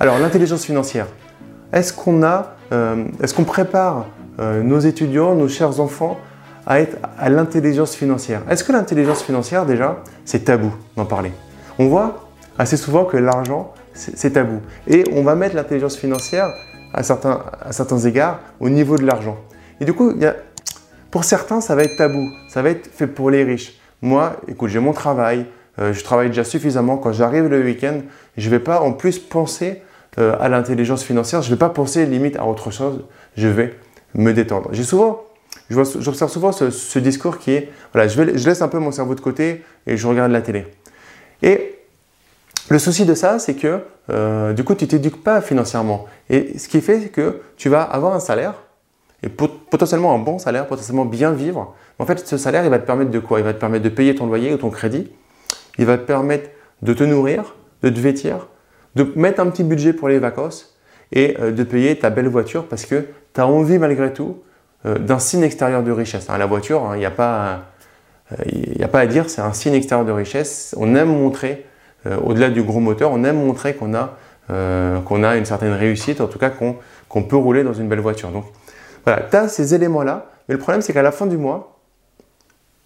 Alors, l'intelligence financière. Est-ce qu'on euh, prépare euh, nos étudiants, nos chers enfants à être à l'intelligence financière? Est-ce que l'intelligence financière, déjà, c'est tabou d'en parler? On voit assez souvent que l'argent, c'est tabou. Et on va mettre l'intelligence financière à certains, à égards au niveau de l'argent. Et du coup, pour certains, ça va être tabou. Ça va être fait pour les riches. Moi, écoute, j'ai mon travail. Euh, je travaille déjà suffisamment. Quand j'arrive le week-end, je ne vais pas en plus penser euh, à l'intelligence financière. Je ne vais pas penser limite à autre chose. Je vais me détendre. J'ai souvent, j'observe souvent ce, discours qui est, voilà, je, laisse un peu mon cerveau de côté et je regarde la télé. Et le souci de ça, c'est que euh, du coup, tu t'éduques pas financièrement. Et ce qui fait que tu vas avoir un salaire, et potentiellement un bon salaire, potentiellement bien vivre. En fait, ce salaire, il va te permettre de quoi? Il va te permettre de payer ton loyer ou ton crédit. Il va te permettre de te nourrir, de te vêtir, de mettre un petit budget pour les vacances et euh, de payer ta belle voiture parce que tu as envie malgré tout euh, d'un signe extérieur de richesse. Hein, la voiture, hein, il n'y a, pas, a pas à dire, c'est un signe extérieur de richesse. On aime montrer euh, au-delà du gros moteur, on aime montrer qu'on a, euh, a une certaine réussite, en tout cas qu'on peut rouler dans une belle voiture. Donc voilà, tu as ces éléments-là, mais le problème c'est qu'à la fin du mois,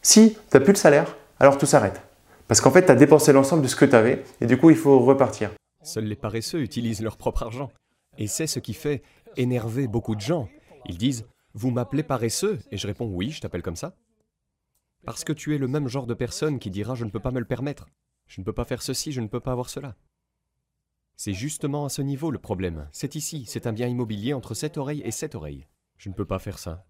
si tu n'as plus de salaire, alors tout s'arrête. Parce qu'en fait, tu as dépensé l'ensemble de ce que tu avais, et du coup, il faut repartir. Seuls les paresseux utilisent leur propre argent. Et c'est ce qui fait énerver beaucoup de gens. Ils disent Vous m'appelez paresseux? Et je réponds Oui, je t'appelle comme ça. Parce que tu es le même genre de personne qui dira Je ne peux pas me le permettre. Je ne peux pas faire ceci, je ne peux pas avoir cela. C'est justement à ce niveau le problème. C'est ici, c'est un bien immobilier entre cette oreille et cette oreille. Je ne peux pas faire ça.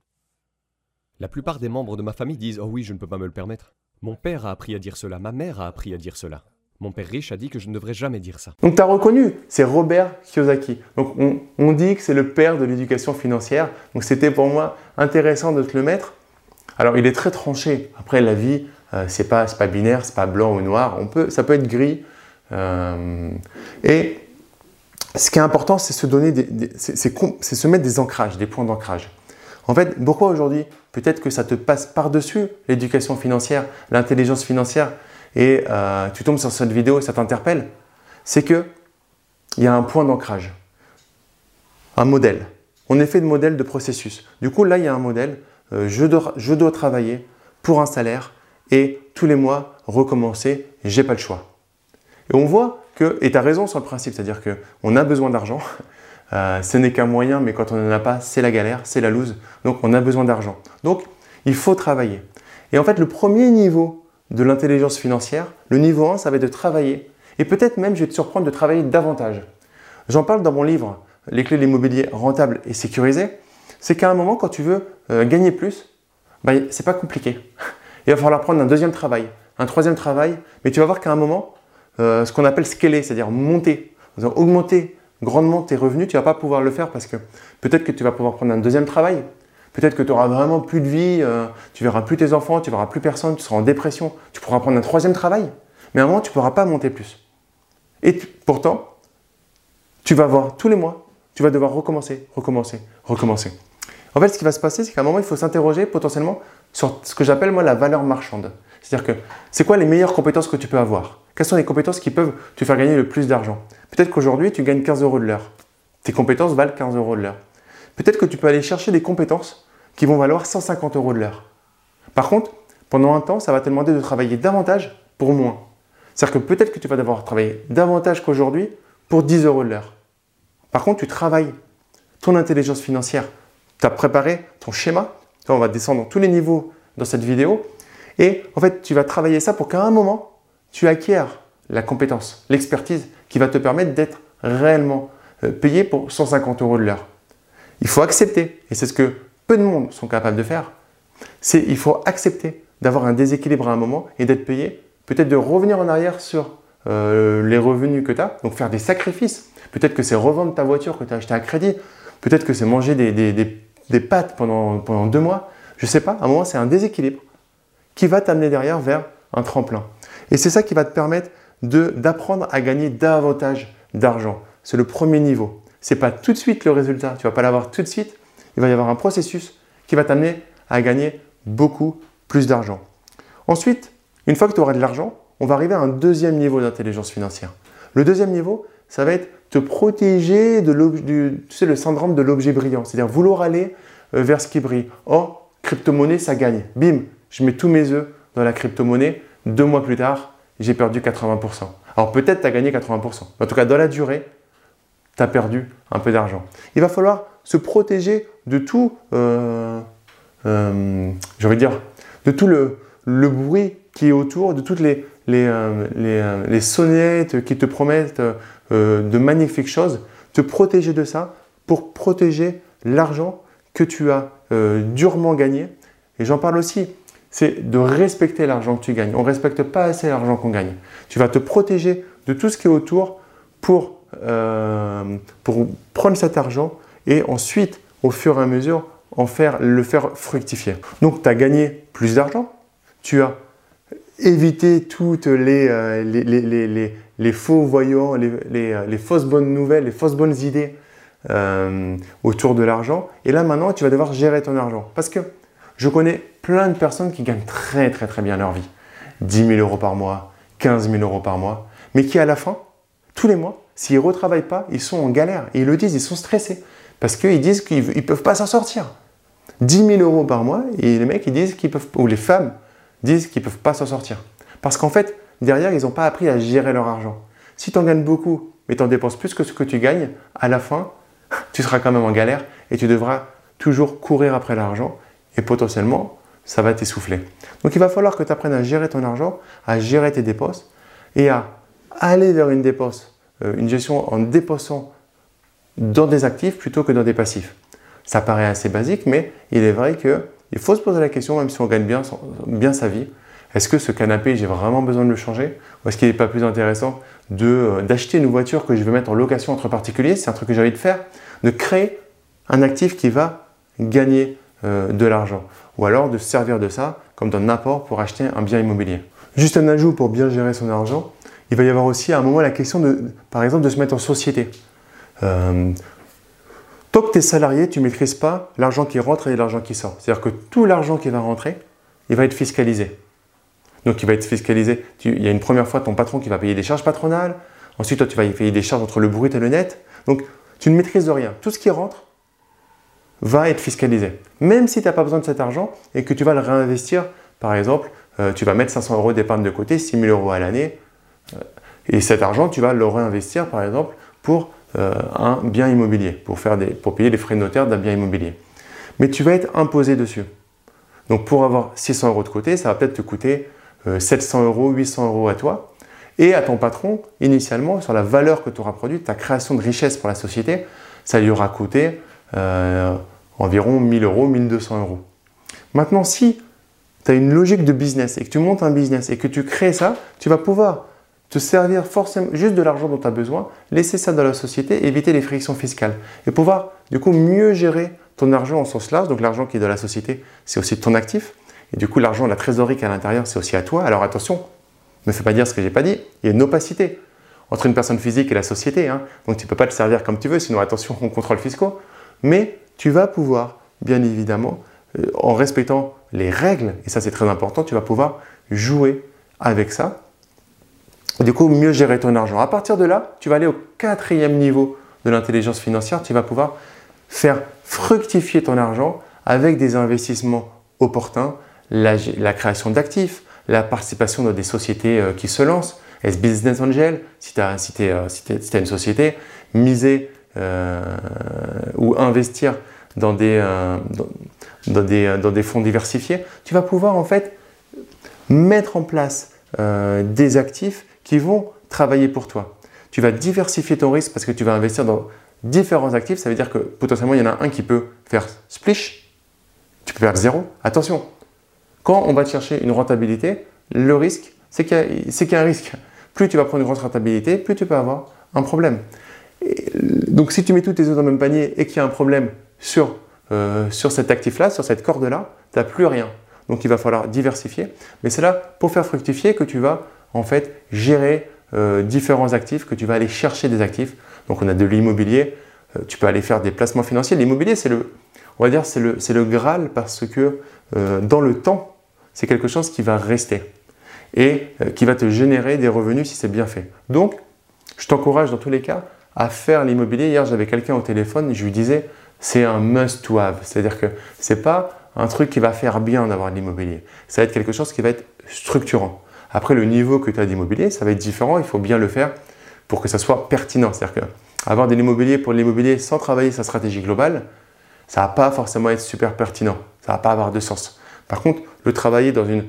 La plupart des membres de ma famille disent Oh oui, je ne peux pas me le permettre. Mon père a appris à dire cela, ma mère a appris à dire cela. Mon père riche a dit que je ne devrais jamais dire ça. Donc tu as reconnu, c'est Robert Kiyosaki. Donc on, on dit que c'est le père de l'éducation financière. Donc c'était pour moi intéressant de te le mettre. Alors il est très tranché. Après la vie, euh, c'est pas, pas binaire, c'est pas blanc ou noir. On peut, ça peut être gris. Euh, et ce qui est important, c'est se donner, c'est se mettre des ancrages, des points d'ancrage. En fait, pourquoi aujourd'hui Peut-être que ça te passe par-dessus l'éducation financière, l'intelligence financière, et euh, tu tombes sur cette vidéo et ça t'interpelle. C'est que il y a un point d'ancrage, un modèle. On est fait de modèle de processus. Du coup, là, il y a un modèle. je, dois, je dois travailler pour un salaire et tous les mois recommencer, j'ai pas le choix. Et on voit que, et tu as raison sur le principe, c'est-à-dire qu'on a besoin d'argent, euh, ce n'est qu'un moyen, mais quand on n'en a pas, c'est la galère, c'est la loose, donc on a besoin d'argent. Donc il faut travailler. Et en fait, le premier niveau de l'intelligence financière, le niveau 1, ça va être de travailler. Et peut-être même, je vais te surprendre de travailler davantage. J'en parle dans mon livre, Les clés de l'immobilier rentable et sécurisé. C'est qu'à un moment, quand tu veux euh, gagner plus, bah, c'est pas compliqué. Il va falloir prendre un deuxième travail, un troisième travail, mais tu vas voir qu'à un moment, euh, ce qu'on appelle scaler, c'est-à-dire monter, augmenter grandement tes revenus, tu vas pas pouvoir le faire parce que peut-être que tu vas pouvoir prendre un deuxième travail, peut-être que tu auras vraiment plus de vie, euh, tu verras plus tes enfants, tu verras plus personne, tu seras en dépression, tu pourras prendre un troisième travail, mais à un moment, tu ne pourras pas monter plus. Et pourtant, tu vas voir tous les mois, tu vas devoir recommencer, recommencer, recommencer. En fait, ce qui va se passer, c'est qu'à un moment, il faut s'interroger potentiellement sur ce que j'appelle moi la valeur marchande. C'est-à-dire que c'est quoi les meilleures compétences que tu peux avoir? Quelles sont les compétences qui peuvent te faire gagner le plus d'argent? Peut-être qu'aujourd'hui, tu gagnes 15 euros de l'heure. Tes compétences valent 15 euros de l'heure. Peut-être que tu peux aller chercher des compétences qui vont valoir 150 euros de l'heure. Par contre, pendant un temps, ça va te demander de travailler davantage pour moins. C'est-à-dire que peut-être que tu vas devoir travailler davantage qu'aujourd'hui pour 10 euros de l'heure. Par contre, tu travailles ton intelligence financière, tu as préparé ton schéma, on va descendre dans tous les niveaux dans cette vidéo. Et en fait, tu vas travailler ça pour qu'à un moment, tu acquiers la compétence, l'expertise qui va te permettre d'être réellement euh, payé pour 150 euros de l'heure. Il faut accepter, et c'est ce que peu de monde sont capables de faire, c'est il faut accepter d'avoir un déséquilibre à un moment et d'être payé, peut-être de revenir en arrière sur euh, les revenus que tu as, donc faire des sacrifices. Peut-être que c'est revendre ta voiture que tu as achetée à crédit, peut-être que c'est manger des, des, des pâtes pendant, pendant deux mois, je ne sais pas, à un moment c'est un déséquilibre qui va t'amener derrière vers un tremplin. Et c'est ça qui va te permettre d'apprendre à gagner davantage d'argent. C'est le premier niveau. Ce n'est pas tout de suite le résultat, tu vas pas l'avoir tout de suite. Il va y avoir un processus qui va t'amener à gagner beaucoup plus d'argent. Ensuite, une fois que tu auras de l'argent, on va arriver à un deuxième niveau d'intelligence financière. Le deuxième niveau, ça va être te protéger de du, le syndrome de l'objet brillant, c'est-à-dire vouloir aller euh, vers ce qui brille. Oh, crypto-monnaie, ça gagne. Bim, je mets tous mes œufs dans la crypto-monnaie. Deux mois plus tard, j'ai perdu 80%. Alors peut-être tu as gagné 80%. En tout cas, dans la durée, tu as perdu un peu d'argent. Il va falloir se protéger de tout, euh, euh, dire, de tout le, le, bruit qui est autour, de toutes les, les, les, les sonnettes qui te promettent euh, de magnifiques choses, te protéger de ça pour protéger l'argent que tu as euh, durement gagné. Et j'en parle aussi, c'est de respecter l'argent que tu gagnes. On ne respecte pas assez l'argent qu'on gagne. Tu vas te protéger de tout ce qui est autour pour, euh, pour prendre cet argent et ensuite, au fur et à mesure, en faire, le faire fructifier. Donc, tu as gagné plus d'argent, tu as éviter toutes les, les, les, les faux voyants, euh, les, fausses bonnes nouvelles, les fausses bonnes idées euh, autour de l'argent. Et là maintenant, tu vas devoir gérer ton argent. Parce que je connais plein de personnes qui gagnent très très très bien leur vie. 10 000 euros par mois, 15 000 euros par mois, mais qui à la fin, tous les mois, s'ils ne retravaillent pas, ils sont en galère. Et ils le disent, ils sont stressés. Parce qu'ils disent qu'ils ne peuvent pas s'en sortir. 10 000 euros par mois, les mecs, ils disent qu'ils peuvent, ou les femmes disent qu'ils ne peuvent pas s'en sortir. Parce qu'en fait, derrière, ils n'ont pas appris à gérer leur argent. Si tu en gagnes beaucoup, mais tu en dépenses plus que ce que tu gagnes, à la fin, tu seras quand même en galère et tu devras toujours courir après l'argent et potentiellement, ça va t'essouffler. Donc il va falloir que tu apprennes à gérer ton argent, à gérer tes dépenses et à aller vers une dépense, euh, une gestion en dépensant dans des actifs plutôt que dans des passifs. Ça paraît assez basique, mais il est vrai qu'il faut se poser la question, même si on gagne bien, bien sa vie, est-ce que ce canapé, j'ai vraiment besoin de le changer? Ou est-ce qu'il n'est pas plus intéressant euh, d'acheter une voiture que je veux mettre en location entre particuliers? C'est un truc que j'ai envie de faire. De créer un actif qui va gagner euh, de l'argent. Ou alors de servir de ça comme d'un apport pour acheter un bien immobilier. Juste un ajout pour bien gérer son argent. Il va y avoir aussi à un moment la question, de, par exemple, de se mettre en société. Euh, tant que tu es salarié, tu ne maîtrises pas l'argent qui rentre et l'argent qui sort. C'est-à-dire que tout l'argent qui va rentrer, il va être fiscalisé. Donc il va être fiscalisé. il y a une première fois ton patron qui va payer des charges patronales. Ensuite, toi, tu vas payer des charges entre le brut et le net. Donc tu ne maîtrises rien. Tout ce qui rentre va être fiscalisé. Même si tu n'as pas besoin de cet argent et que tu vas le réinvestir, par exemple, euh, tu vas mettre 500 euros d'épargne de côté, 6 000 euros à l'année. Et cet argent, tu vas le réinvestir, par exemple, pour euh, un bien immobilier, pour, payer les frais de notaire d'un bien immobilier. Mais tu vas être imposé dessus. Donc pour avoir 600 euros de côté, ça va peut-être te coûter 700 euh, euros, 800 euros à toi, et à ton patron, initialement, sur la valeur que tu auras produite, ta création de richesse pour la société, ça lui aura coûté euh, environ 1000 euros, 1200 euros. Maintenant, si tu as une logique de business et que tu montes un business et que tu crées ça, tu vas pouvoir te servir forcément juste de l'argent dont tu as besoin, laisser ça dans la société, éviter les frictions fiscales et pouvoir du coup mieux gérer ton argent en sens large. Donc l'argent qui est dans la société, c'est aussi ton actif. Et du coup, l'argent, la trésorerie qui est à l'intérieur, c'est aussi à toi. Alors attention, ne fais pas dire ce que j'ai pas dit. Il y a une opacité entre une personne physique et la société. Hein. Donc tu ne peux pas te servir comme tu veux, sinon attention aux contrôles fiscaux. Mais tu vas pouvoir, bien évidemment, euh, en respectant les règles, et ça c'est très important, tu vas pouvoir jouer avec ça. Du coup, mieux gérer ton argent. À partir de là, tu vas aller au quatrième niveau de l'intelligence financière. Tu vas pouvoir faire fructifier ton argent avec des investissements opportuns, la, création d'actifs, la participation dans des sociétés euh, qui se lancent, est-ce business angel, si tu as, euh, une société, miser euh, ou investir dans des fonds diversifiés, tu vas pouvoir en fait mettre en place des actifs qui vont travailler pour toi. Tu vas diversifier ton risque parce que tu vas investir dans différents actifs. Ça veut dire que potentiellement, il y en a un qui peut faire splish, tu peux faire zéro. Attention, quand on va chercher une rentabilité, le risque, c'est qu'il y, a un risque. Plus tu vas prendre une grosse rentabilité, plus tu peux avoir un problème. donc si tu mets tous tes œufs dans le même panier et qu'il y a un problème sur, euh, sur cet actif-là, sur cette corde-là, tu n'as plus rien. Donc il va falloir diversifier. Mais c'est là, pour faire fructifier, que tu vas en fait gérer euh, différents actifs, que tu vas aller chercher des actifs. Donc on a de l'immobilier, euh, tu peux aller faire des placements financiers. L'immobilier, c'est le, on va dire, c'est le, le Graal parce que dans le temps, c'est quelque chose qui va rester et euh, qui va te générer des revenus si c'est bien fait. Donc, je t'encourage dans tous les cas à faire l'immobilier. Hier, j'avais quelqu'un au téléphone je lui disais, c'est un must to have. C'est-à-dire que ce n'est pas un truc qui va faire bien d'avoir de l'immobilier. Ça va être quelque chose qui va être structurant. Après, le niveau que tu as d'immobilier, ça va être différent. Il faut bien le faire pour que ça soit pertinent. C'est-à-dire qu'avoir de l'immobilier pour l'immobilier sans travailler sa stratégie globale, ça ne va pas forcément être super pertinent. Ça ne va pas avoir de sens. Par contre, le travailler dans une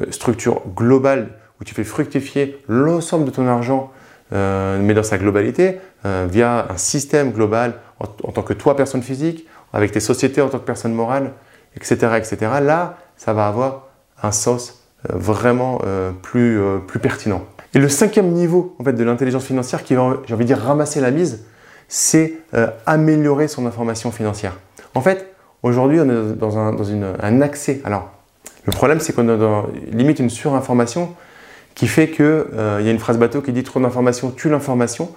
euh, structure globale où tu fais fructifier l'ensemble de ton argent, euh, mais dans sa globalité, euh, via un système global en, tant que toi, personne physique, avec tes sociétés en tant que personne morale, etc., etc., là, ça va avoir un sens vraiment plus, plus pertinent. Et le cinquième niveau en fait, de l'intelligence financière qui va, j'ai envie de dire, ramasser la mise, c'est améliorer son information financière. En fait, aujourd'hui, on est dans, un, dans une, un accès. Alors, le problème, c'est qu'on a limite une surinformation qui fait qu'il euh, y a une phrase bateau qui dit trop d'informations tue l'information.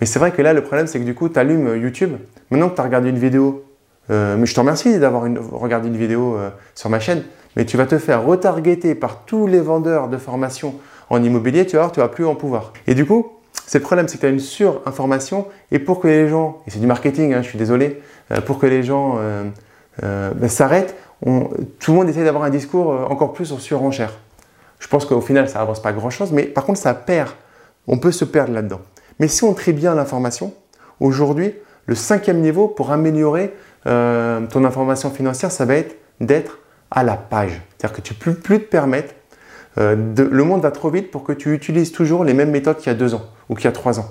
Mais c'est vrai que là, le problème, c'est que du coup, tu allumes YouTube. Maintenant que tu as regardé une vidéo, euh, mais je te remercie d'avoir regardé une vidéo euh, sur ma chaîne, mais tu vas te faire retargeter par tous les vendeurs de formation en immobilier, tu vas voir, tu vas plus en pouvoir. Et du coup, c'est le problème, c'est que tu as une surinformation et pour que les gens, et c'est du marketing, hein, je suis désolé, pour que les gens ben, s'arrêtent, tout le monde essaie d'avoir un discours euh, encore plus en surenchère. Je pense qu'au final, ça avance pas grand-chose, mais par contre, ça perd. On peut se perdre là-dedans. Mais si on trie bien l'information, aujourd'hui, le cinquième niveau pour améliorer euh, ton information financière, ça va être d'être à la page. C'est-à-dire que tu peux plus te permettre, euh, le monde va trop vite pour que tu utilises toujours les mêmes méthodes qu'il y a deux ans ou qu'il y a trois ans.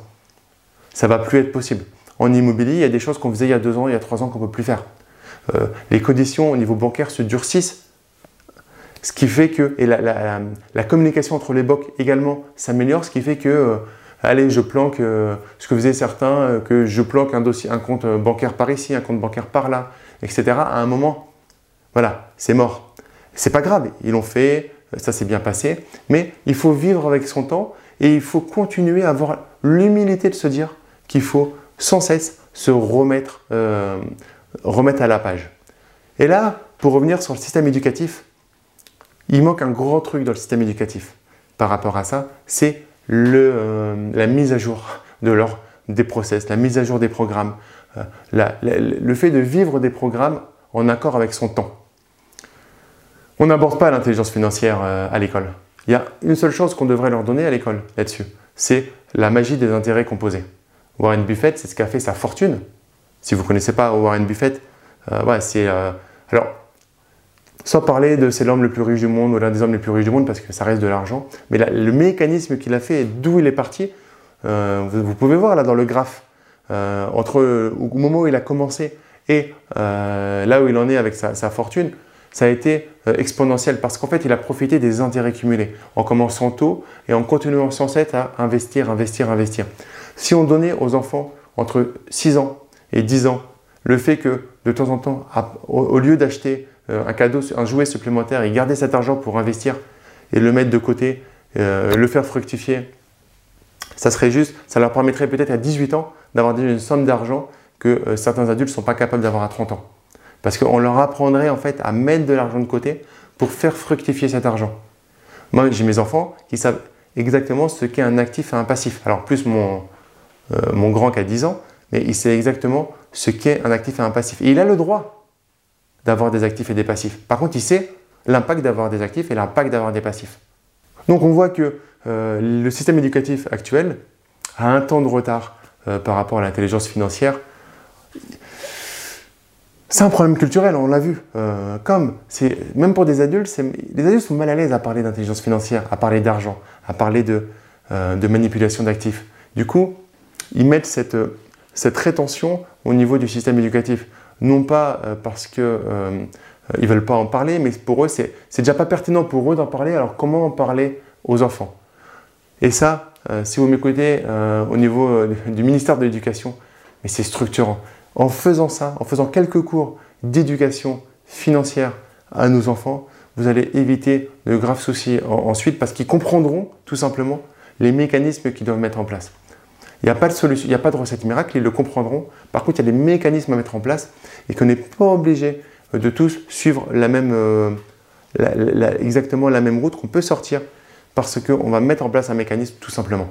Ça va plus être possible. En immobilier, il y a des choses qu'on faisait il y a deux ans, il y a trois ans qu'on ne peut plus faire. Euh, les conditions au niveau bancaire se durcissent, ce qui fait que, et la, communication entre les banques également s'améliore, ce qui fait que, euh, allez, je planque, ce que faisaient certains, que je planque un, dossier, un compte bancaire par ici, un compte bancaire par là, etc. À un moment, voilà, c'est mort. C'est pas grave, ils l'ont fait, ça s'est bien passé, mais il faut vivre avec son temps et il faut continuer à avoir l'humilité de se dire qu'il faut sans cesse se remettre remettre à la page. Et là, pour revenir sur le système éducatif, il manque un gros truc dans le système éducatif par rapport à ça, c'est euh, la mise à jour de des process, la mise à jour des programmes, euh, le fait de vivre des programmes en accord avec son temps. On n'aborde pas l'intelligence financière euh, à l'école. Il y a une seule chose qu'on devrait leur donner à l'école là-dessus, c'est la magie des intérêts composés. Warren Buffett, c'est ce qu'a fait sa fortune si vous ne connaissez pas Warren Buffett, euh, c'est. Euh, alors, sans parler de c'est l'homme le plus riche du monde ou l'un des hommes les plus riches du monde parce que ça reste de l'argent, mais le mécanisme qu'il a fait et d'où il est parti, vous, pouvez voir là dans le graphe, entre au moment où il a commencé et là où il en est avec sa, fortune, ça a été exponentiel parce qu'en fait il a profité des intérêts cumulés en commençant tôt et en continuant sans cesse à investir, investir, investir. Si on donnait aux enfants entre 6 ans et 10 ans, le fait que de temps en temps, au lieu d'acheter euh, un cadeau, un jouet supplémentaire et garder cet argent pour investir et le mettre de côté, euh, le faire fructifier, ça serait juste, ça leur permettrait peut-être à 18 ans d'avoir une somme d'argent que euh, certains adultes ne sont pas capables d'avoir à 30 ans. Parce qu'on leur apprendrait en fait à mettre de l'argent de côté pour faire fructifier cet argent. Moi, j'ai mes enfants qui savent exactement ce qu'est un actif et un passif. Alors plus mon, mon grand qui a 10 ans, mais il sait exactement ce qu'est un actif et un passif. Et il a le droit d'avoir des actifs et des passifs. Par contre, il sait l'impact d'avoir des actifs et l'impact d'avoir des passifs. Donc on voit que euh, le système éducatif actuel a un temps de retard euh, par rapport à l'intelligence financière. C'est un problème culturel, on l'a vu. Euh, même pour des adultes, les adultes sont mal à l'aise à parler d'intelligence financière, à parler d'argent, à parler de, de manipulation d'actifs. Du coup, ils mettent cette, cette rétention au niveau du système éducatif. Non pas euh, parce qu'ils euh, ne veulent pas en parler, mais pour eux, c'est déjà pas pertinent pour eux d'en parler, alors comment en parler aux enfants? Et ça, euh, si vous m'écoutez au niveau du ministère de l'Éducation, mais c'est structurant. En faisant ça, en faisant quelques cours d'éducation financière à nos enfants, vous allez éviter de graves soucis ensuite parce qu'ils comprendront tout simplement les mécanismes qu'ils doivent mettre en place. Il n'y a pas de solution, il n'y a pas de recette miracle, ils le comprendront. Par contre, il y a des mécanismes à mettre en place et qu'on n'est pas obligé de tous suivre la même, euh, exactement la même route qu'on peut sortir parce qu'on va mettre en place un mécanisme tout simplement.